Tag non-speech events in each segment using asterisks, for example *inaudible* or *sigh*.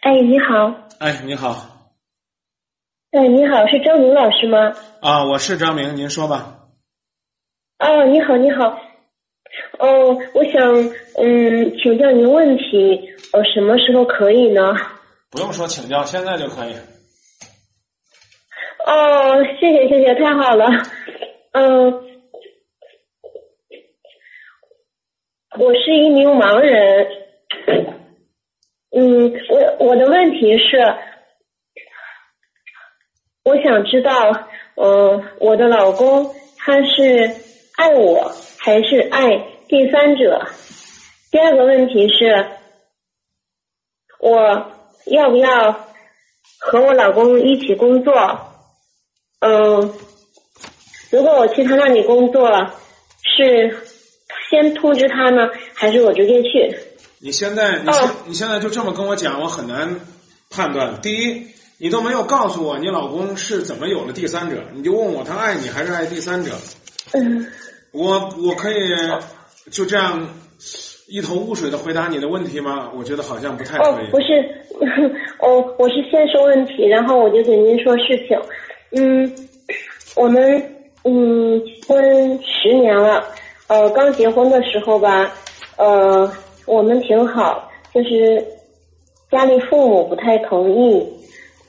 哎，你好。哎，你好。哎，你好，是张明老师吗？啊，我是张明，您说吧。哦，你好，你好。哦，我想嗯请教您问题，呃，什么时候可以呢？不用说请教，现在就可以。哦，谢谢谢谢，太好了。嗯，我是一名盲人。嗯，我我的问题是，我想知道，嗯，我的老公他是爱我还是爱第三者？第二个问题是，我要不要和我老公一起工作？嗯，如果我去他那里工作，是先通知他呢，还是我直接去？你现在，你现你现在就这么跟我讲，我很难判断。第一，你都没有告诉我你老公是怎么有了第三者，你就问我他爱你还是爱第三者？嗯，我我可以就这样一头雾水的回答你的问题吗？我觉得好像不太可以。哦，不是，*laughs* 哦，我是先说问题，然后我就给您说事情。嗯，我们嗯婚十年了，呃，刚结婚的时候吧，呃。我们挺好，就是家里父母不太同意，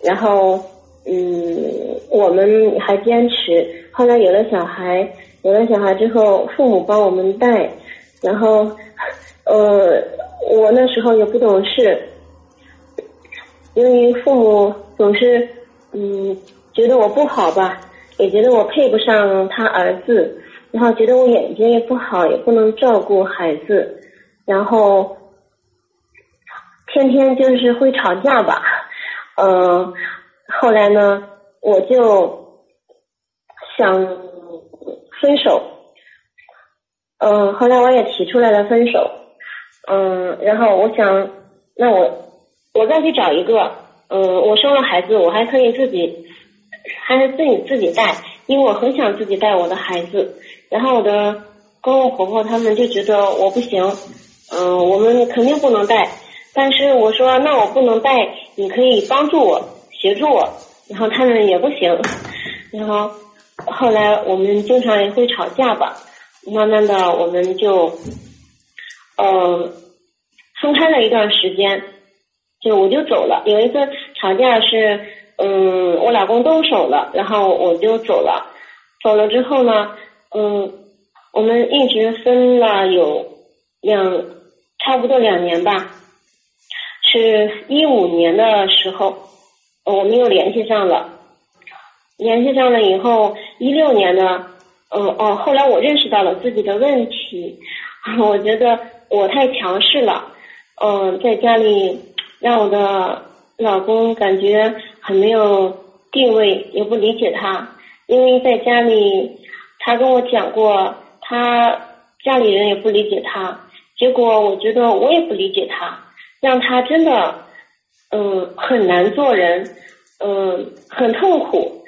然后嗯，我们还坚持。后来有了小孩，有了小孩之后，父母帮我们带，然后呃，我那时候也不懂事，因为父母总是嗯觉得我不好吧，也觉得我配不上他儿子，然后觉得我眼睛也不好，也不能照顾孩子。然后天天就是会吵架吧，嗯，后来呢，我就想分手，嗯，后来我也提出来了分手，嗯，然后我想，那我我再去找一个，嗯，我生了孩子，我还可以自己，还是自己自己带，因为我很想自己带我的孩子，然后我的公公婆婆他们就觉得我不行。嗯，我们肯定不能带，但是我说那我不能带，你可以帮助我，协助我，然后他们也不行，然后后来我们经常也会吵架吧，慢慢的我们就，嗯，分开了一段时间，就我就走了。有一次吵架是，嗯，我老公动手了，然后我就走了，走了之后呢，嗯，我们一直分了有两。差不多两年吧，是一五年的时候，我们又联系上了。联系上了以后，一六年呢，嗯哦，后来我认识到了自己的问题，*laughs* 我觉得我太强势了，嗯，在家里让我的老公感觉很没有地位，也不理解他，因为在家里他跟我讲过，他家里人也不理解他。结果我觉得我也不理解他，让他真的嗯很难做人，嗯很痛苦。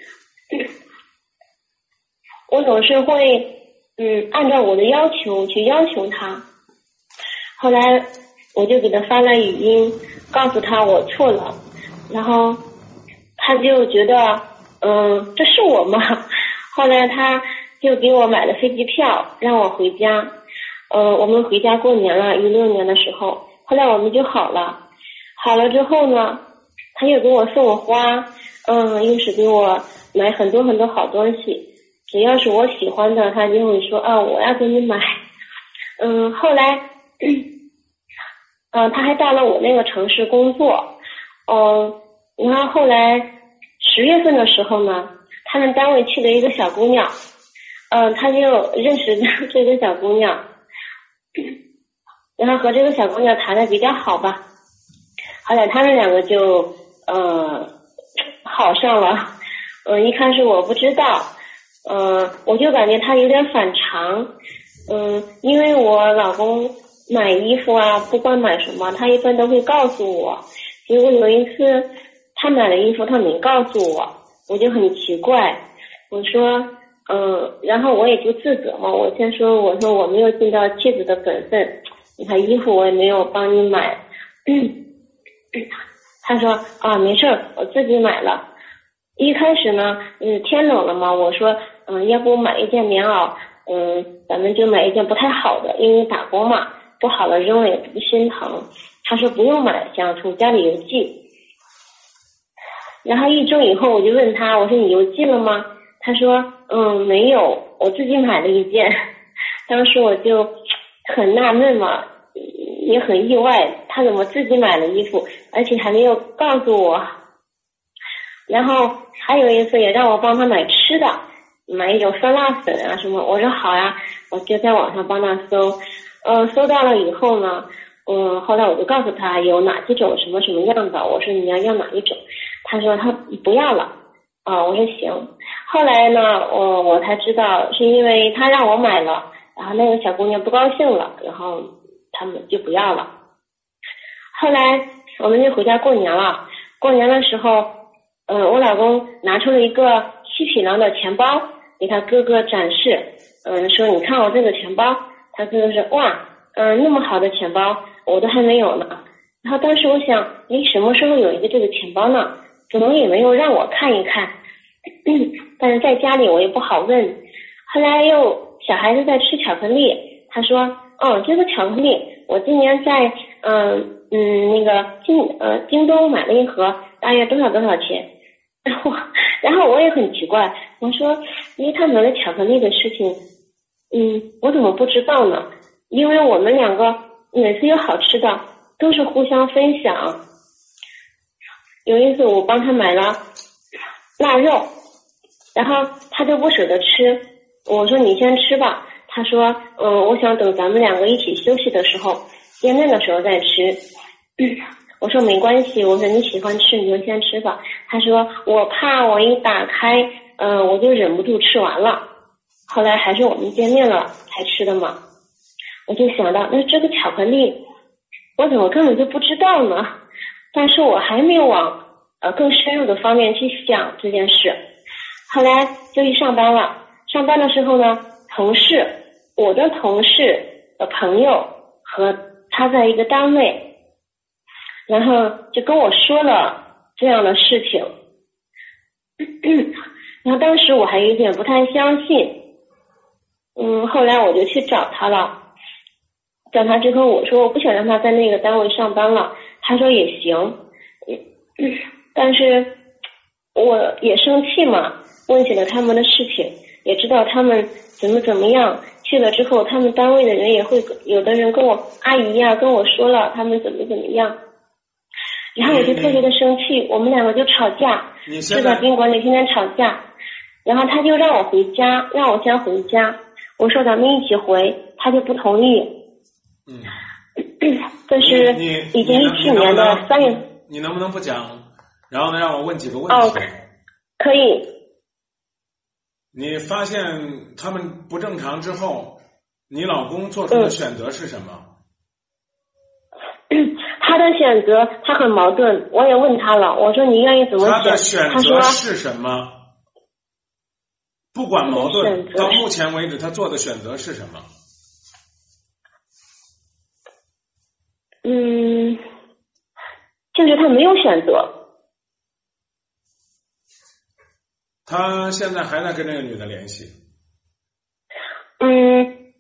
我总是会嗯按照我的要求去要求他。后来我就给他发了语音，告诉他我错了，然后他就觉得嗯这是我吗？*laughs* 后来他就给我买了飞机票，让我回家。呃，我们回家过年了，一六年的时候，后来我们就好了。好了之后呢，他又给我送花，嗯，又是给我买很多很多好东西。只要是我喜欢的，他就会说啊，我要给你买。嗯，后来，嗯，他还到了我那个城市工作。嗯，然后后来十月份的时候呢，他们单位去了一个小姑娘，嗯，他就认识这个小姑娘。*clears throat* 然后和这个小姑娘谈的比较好吧，后来他们两个就呃好上了。嗯，一开始我不知道，嗯，我就感觉他有点反常。嗯，因为我老公买衣服啊，不管买什么，他一般都会告诉我。结果有一次他买了衣服，他没告诉我，我就很奇怪。我说。嗯，然后我也就自责嘛。我先说，我说我没有尽到妻子的本分。你看衣服我也没有帮你买，*clears throat* 他说啊，没事儿，我自己买了。一开始呢，嗯，天冷了嘛，我说，嗯，要不买一件棉袄，嗯，咱们就买一件不太好的，因为打工嘛，不好了扔了也不心疼。他说不用买，想从家里邮寄。然后一周以后，我就问他，我说你邮寄了吗？他说，嗯，没有，我自己买了一件。*laughs* 当时我就很纳闷嘛，也很意外，他怎么自己买了衣服，而且还没有告诉我。然后还有一次也让我帮他买吃的，买一种酸辣粉啊什么。我说好呀，我就在网上帮他搜，嗯，搜到了以后呢，嗯，后来我就告诉他有哪几种什么什么样的，我说你要要哪一种，他说他不要了，啊，我说行。后来呢，我我才知道是因为他让我买了，然后那个小姑娘不高兴了，然后他们就不要了。后来我们就回家过年了，过年的时候。嗯，我老公拿出了一个七匹狼的钱包给他哥哥展示，嗯，说你看我这个钱包，他哥哥说哇，嗯，那么好的钱包我都还没有呢。然后当时我想，你什么时候有一个这个钱包呢？怎么也没有让我看一看？但是在家里我也不好问。后来又小孩子在吃巧克力，他说，哦，这个巧克力我今年在嗯嗯那个京呃京东买了一盒，大约多少多少钱？*laughs* 然后，然后我也很奇怪，我说，因为他买了巧克力的事情，嗯，我怎么不知道呢？因为我们两个每次有好吃的都是互相分享。有一次我帮他买了腊肉，然后他就不舍得吃，我说你先吃吧。他说，嗯，我想等咱们两个一起休息的时候，见面的时候再吃。我说没关系，我说你喜欢吃你就先吃吧。他说我怕我一打开，嗯，我就忍不住吃完了。后来还是我们见面了才吃的嘛。我就想到那这个巧克力，我怎么根本就不知道呢？但是我还没有往呃更深入的方面去想这件事。后来就一上班了，上班的时候呢，同事，我的同事的朋友和他在一个单位。然后就跟我说了这样的事情，*coughs* 然后当时我还有点不太相信，嗯，后来我就去找他了，找他之后我说我不想让他在那个单位上班了，他说也行，但是我也生气嘛，问起了他们的事情，也知道他们怎么怎么样，去了之后他们单位的人也会有的人跟我阿姨呀跟我说了他们怎么怎么样。然后我就特别的生气，我们两个就吵架，就在宾馆里天天吵架。然后他就让我回家，让我先回家。我说咱们一起回，他就不同意。嗯。*laughs* *clears throat* 这是已经一七年的三月。你能不能不讲？然后呢，让我问几个问题。哦，可以。你发现他们不正常之后，你老公做出的选择是什么？*clears throat* 他的选择他很矛盾，我也问他了，我说你愿意怎么选？他的选择是什么？不管矛盾，到目前为止他做的选择是什么？嗯，就是他没有选择。他现在还在跟那个女的联系？嗯，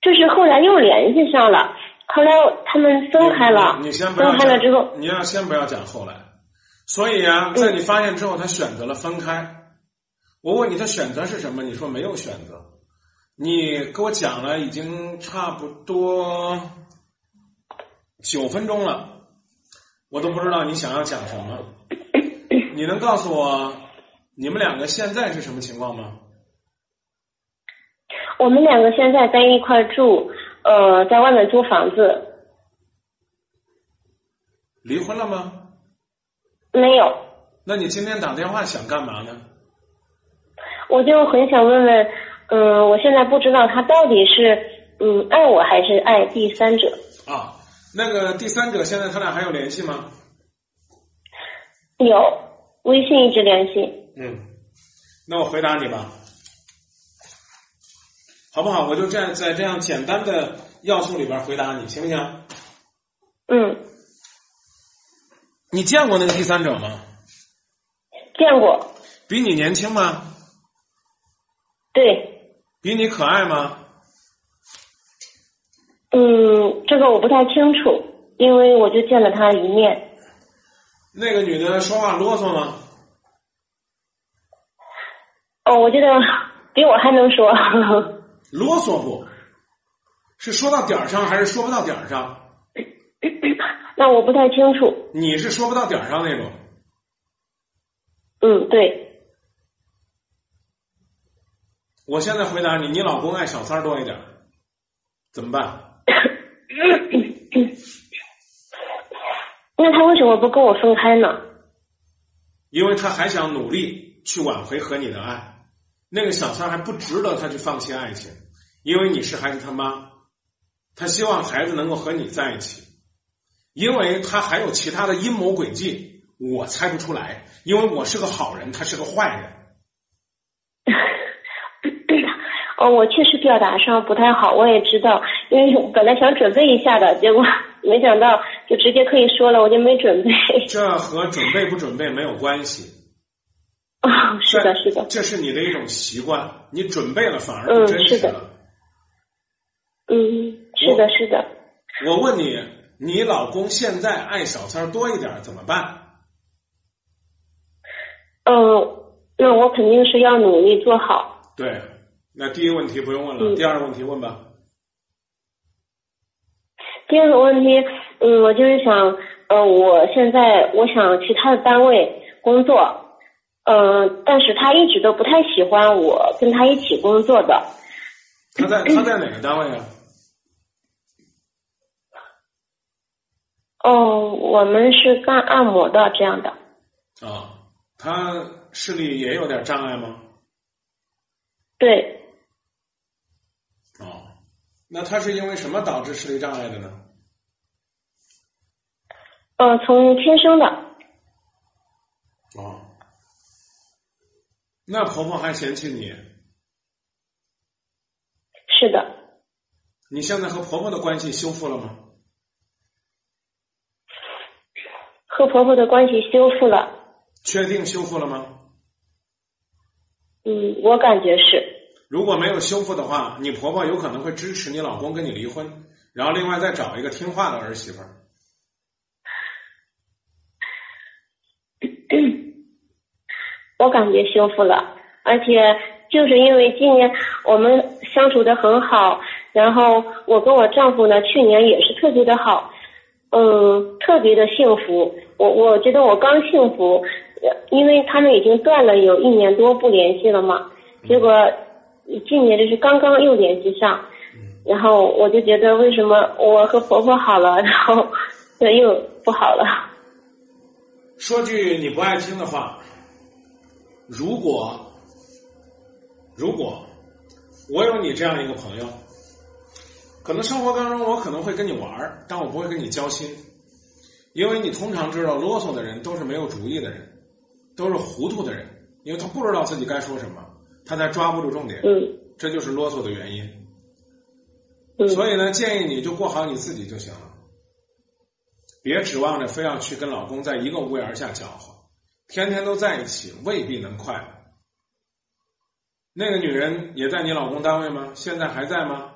就是后来又联系上了。后来他们分开了，你先分开了之后，你要先不要讲后来。所以啊，在你发现之后，他选择了分开。我问你，他选择是什么？你说没有选择。你给我讲了已经差不多九分钟了，我都不知道你想要讲什么。你能告诉我你们两个现在是什么情况吗？我们两个现在在一块住。呃，在外面租房子。离婚了吗？没有。那你今天打电话想干嘛呢？我就很想问问，嗯，我现在不知道他到底是嗯爱我还是爱第三者。啊，那个第三者现在他俩还有联系吗？有，微信一直联系。嗯，那我回答你吧。好不好？我就这样在这样简单的要素里边回答你，行不行？嗯。你见过那个第三者吗？见过，比你年轻吗？对，比你可爱吗？嗯，这个我不太清楚，因为我就见了他一面。那个女的说话啰嗦吗？哦，我觉得比我还能说。*laughs* 啰嗦不？是说到点儿上还是说不到点儿上？*coughs* 那我不太清楚。你是说不到点儿上那种。嗯，对。我现在回答你，你老公爱小三儿多一点，怎么办？那他为什么不跟我分开呢？因为他还想努力去挽回和你的爱。那个小三还不值得他去放弃爱情，因为你是孩子他妈，他希望孩子能够和你在一起，因为他还有其他的阴谋诡计，我猜不出来，因为我是个好人，他是个坏人。哦，我确实表达上不太好，我也知道，因为本来想准备一下的，结果没想到就直接可以说了，我就没准备。这和准备不准备没有关系。啊，是的，是的，这是你的一种习惯，你准备了反而不真实了。嗯，是的，是的。我问你，你老公现在爱小三多一点怎么办？嗯，那我肯定是要努力做好。对，那第一个问题不用问了，第二个问题问吧。第二个问题，嗯，我就是想，呃，我现在我想去他的单位工作。嗯，但是他一直都不太喜欢我跟他一起工作的。他在他在哪个单位啊？哦，我们是干按摩的这样的。啊，他视力也有点障碍吗？对。哦，那他是因为什么导致视力障碍的呢？呃，从天生的。哦。那婆婆还嫌弃你？是的。你现在和婆婆的关系修复了吗？和婆婆的关系修复了。确定修复了吗？嗯，我感觉是。如果没有修复的话，你婆婆有可能会支持你老公跟你离婚，然后另外再找一个听话的儿媳妇儿。*clears throat* 我感觉修复了，而且就是因为今年我们相处的很好，然后我跟我丈夫呢，去年也是特别的好，嗯，特别的幸福。我我觉得我刚幸福，因为他们已经断了有一年多不联系了嘛，结果今年就是刚刚又联系上，然后我就觉得为什么我和婆婆好了，然后又不好了。说句你不爱听的话。如果，如果我有你这样一个朋友，可能生活当中我可能会跟你玩儿但我不会跟你交心，因为你通常知道啰嗦的人都是没有主意的人，都是糊涂的人，因为他不知道自己该说什么，他才抓不住重点，嗯，这就是啰嗦的原因。嗯，所以呢，建议你就过好你自己就行了，别指望着非要去跟老公在一个屋檐下搅和。天天都在一起未必能快乐。那个女人也在你老公单位吗？现在还在吗？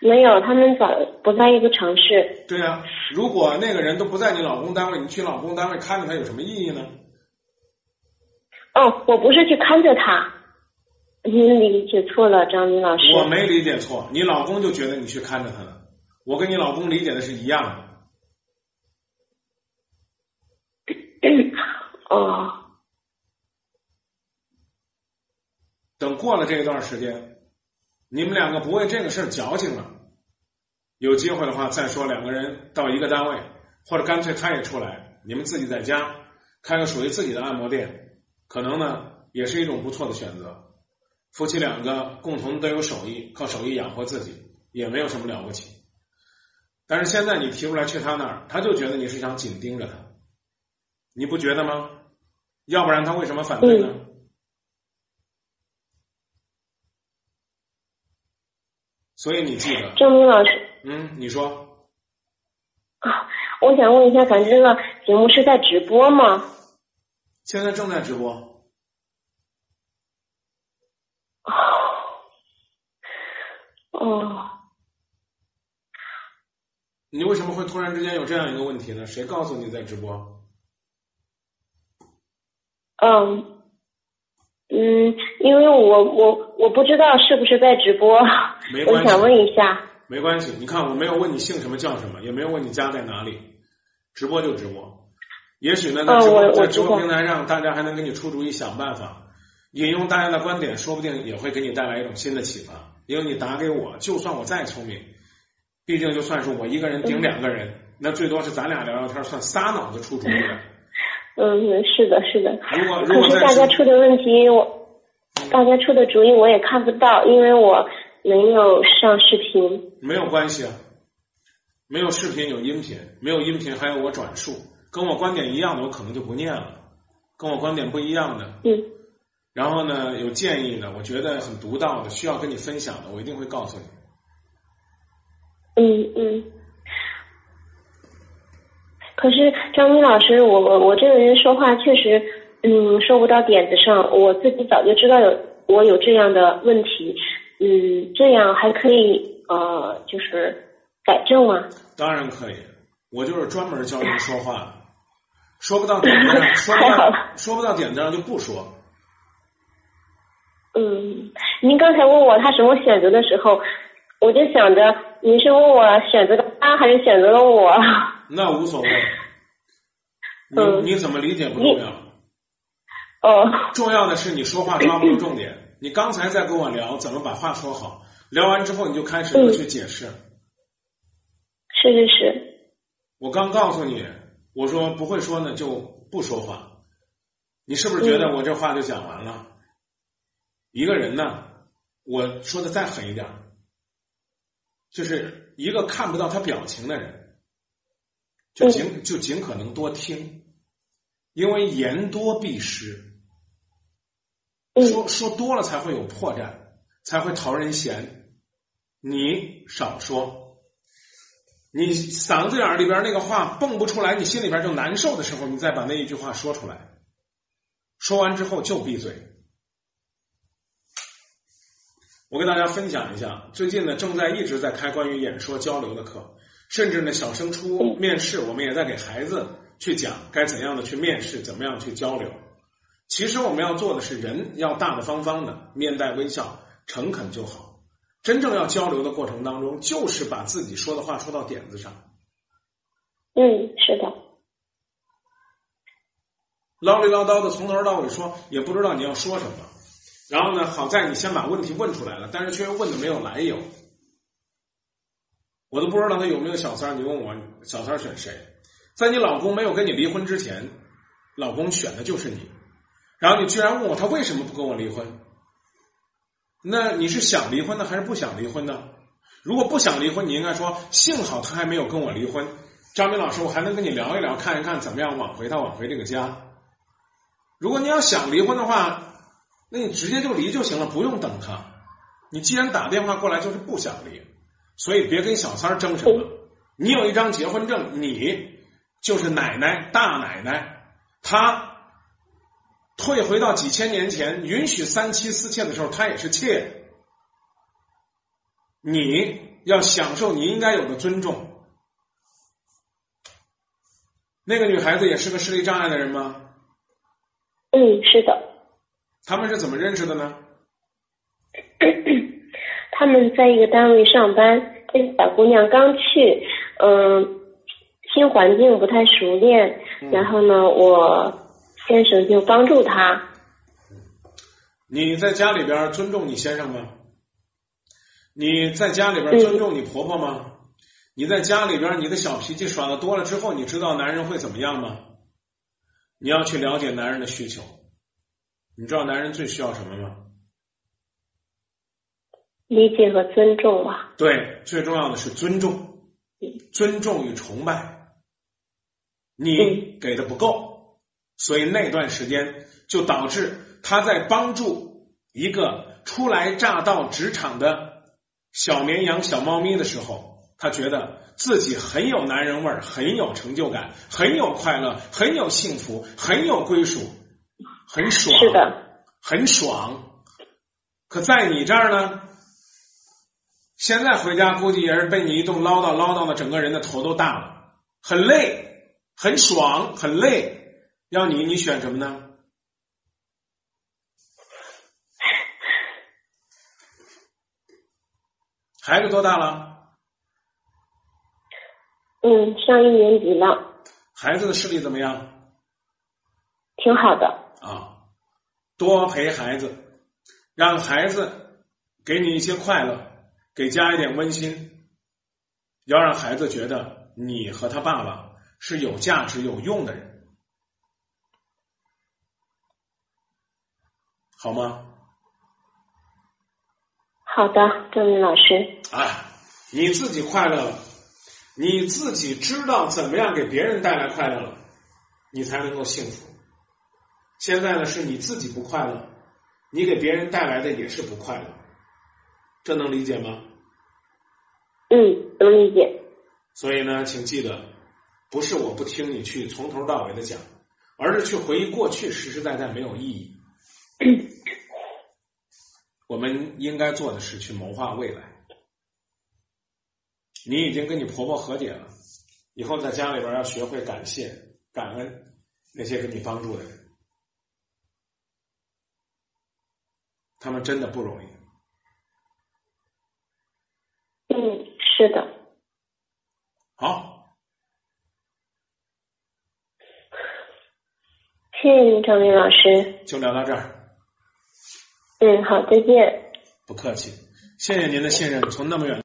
没有，他们早不在一个城市。对呀，如果那个人都不在你老公单位，你去老公单位看着他有什么意义呢？哦，我不是去看着他，您理解错了，张明老师。我没理解错，你老公就觉得你去看着他了。我跟你老公理解的是一样的。*coughs* 哦，等过了这一段时间，你们两个不为这个事儿矫情了，有机会的话再说两个人到一个单位，或者干脆他也出来，你们自己在家开个属于自己的按摩店，可能呢也是一种不错的选择。夫妻两个共同都有手艺，靠手艺养活自己也没有什么了不起。但是现在你提出来去他那儿，他就觉得你是想紧盯着他，你不觉得吗？要不然他为什么反对呢？所以你记得，郑明老师，嗯，你说啊，我想问一下，咱这个节目是在直播吗？现在正在直播。*laughs* 哦。你为什么会突然之间有这样一个问题呢？谁告诉你在直播？嗯，嗯，因为我我我不知道是不是在直播，我想问一下。没关系，你看我没有问你姓什么叫什么，也没有问你家在哪里，直播就直播。也许呢，在直播在直播平台上，大家还能给你出主意，想办法引用大家的观点，说不定也会给你带来一种新的启发。因为你打给我，就算我再聪明。毕竟，就算是我一个人顶两个人，*laughs* 那最多是咱俩聊聊天，算仨脑子出主意了。嗯，是的，是的。如果如果可是大家出的问题，我大家出的主意我也看不到，因为我没有上视频。没有关系啊，没有视频有音频，没有音频还有我转述，跟我观点一样的我可能就不念了，跟我观点不一样的，嗯。然后呢，有建议的，我觉得很独到的，需要跟你分享的，我一定会告诉你。嗯嗯，可是张明老师，我我我这个人说话确实，嗯，说不到点子上。我自己早就知道有我有这样的问题，嗯，这样还可以呃，就是改正吗？当然可以，我就是专门教人说话，说不到点子上，说不到说不到点子上就不说。嗯，您刚才问我他什么选择的时候。我就想着，您是问我选择了他还是选择了我？*laughs* 那无所谓。你你怎么理解不重要。哦。重要的是你说话抓不住重点。你刚才在跟我聊怎么把话说好，聊完之后你就开始去解释。是是是。我刚告诉你，我说不会说呢就不说话。你是不是觉得我这话就讲完了？一个人呢，我说的再狠一点。就是一个看不到他表情的人，就尽就尽可能多听，因为言多必失，说说多了才会有破绽，才会讨人嫌。你少说，你嗓子眼里边那个话蹦不出来，你心里边就难受的时候，你再把那一句话说出来，说完之后就闭嘴。我跟大家分享一下，最近呢正在一直在开关于演说交流的课，甚至呢小升初面试，我们也在给孩子去讲该怎样的去面试，怎么样去交流。其实我们要做的是人要大大方方的，面带微笑，诚恳就好。真正要交流的过程当中，就是把自己说的话说到点子上。嗯，是的。唠里唠叨的从头到尾说，也不知道你要说什么。然后呢？好在你先把问题问出来了，但是却又问的没有来由，我都不知道他有没有小三儿。你问我小三儿选谁？在你老公没有跟你离婚之前，老公选的就是你。然后你居然问我他为什么不跟我离婚？那你是想离婚呢，还是不想离婚呢？如果不想离婚，你应该说幸好他还没有跟我离婚。张明老师，我还能跟你聊一聊，看一看怎么样挽回他，挽回这个家。如果你要想离婚的话。那你直接就离就行了，不用等他。你既然打电话过来，就是不想离，所以别跟小三争什么。你有一张结婚证，你就是奶奶、大奶奶。他退回到几千年前，允许三妻四妾的时候，她也是妾。你要享受你应该有的尊重。那个女孩子也是个视力障碍的人吗？嗯，是的。他们是怎么认识的呢？*clears throat* 他们在一个单位上班，这小姑娘刚去，嗯，新环境不太熟练，然后呢，我先生就帮助他。你在家里边尊重你先生吗？你在家里边尊重你婆婆吗？你在家里边你的小脾气耍的多了之后，你知道男人会怎么样吗？你要去了解男人的需求。你知道男人最需要什么吗？理解和尊重吧。对，最重要的是尊重，尊重与崇拜。你给的不够，所以那段时间就导致他在帮助一个初来乍到职场的小绵羊、小猫咪的时候，他觉得自己很有男人味儿，很有成就感，很有快乐，很有幸福，很有归属，很爽，是的，很爽。可在你这儿呢，现在回家估计也是被你一顿唠叨唠叨的，整个人的头都大了，很累，很爽，很累。要你，你选什么呢？*laughs* 孩子多大了？嗯，上一年级了，孩子的视力怎么样？挺好的。啊，多陪孩子，让孩子给你一些快乐，给家一点温馨，要让孩子觉得你和他爸爸是有价值、有用的人，好吗？好的，郑明老师。啊，你自己快乐了，你自己知道怎么样给别人带来快乐了，你才能够幸福。现在呢，是你自己不快乐，你给别人带来的也是不快乐，这能理解吗？嗯，能理解。所以呢，请记得，不是我不听你去从头到尾的讲，而是去回忆过去，实实在在没有意义。*coughs* 我们应该做的是去谋划未来。你已经跟你婆婆和解了，以后在家里边要学会感谢、感恩那些给你帮助的人，他们真的不容易。嗯，是的。好，谢谢您，张明老师。就聊到这儿，嗯，好，再见。不客气，谢谢您的信任，从那么远。